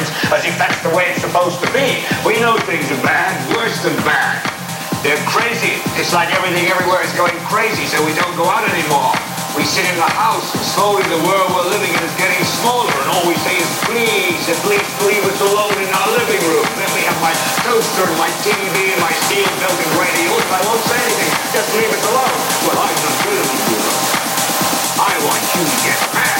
crimes, as if that's the way it's supposed to be. We know things are bad, worse than bad. They're crazy. It's like everything everywhere is going crazy, so we don't go out anymore. We sit in the house, and slowly the world we're living in is getting smaller, and all we say is, please, uh, at least leave us alone in our living room. Then we have my toaster and my TV and my steel-belted radio, and I won't say anything. Just leave us alone. Well, I'm not good enough. I want you to get mad.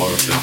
Just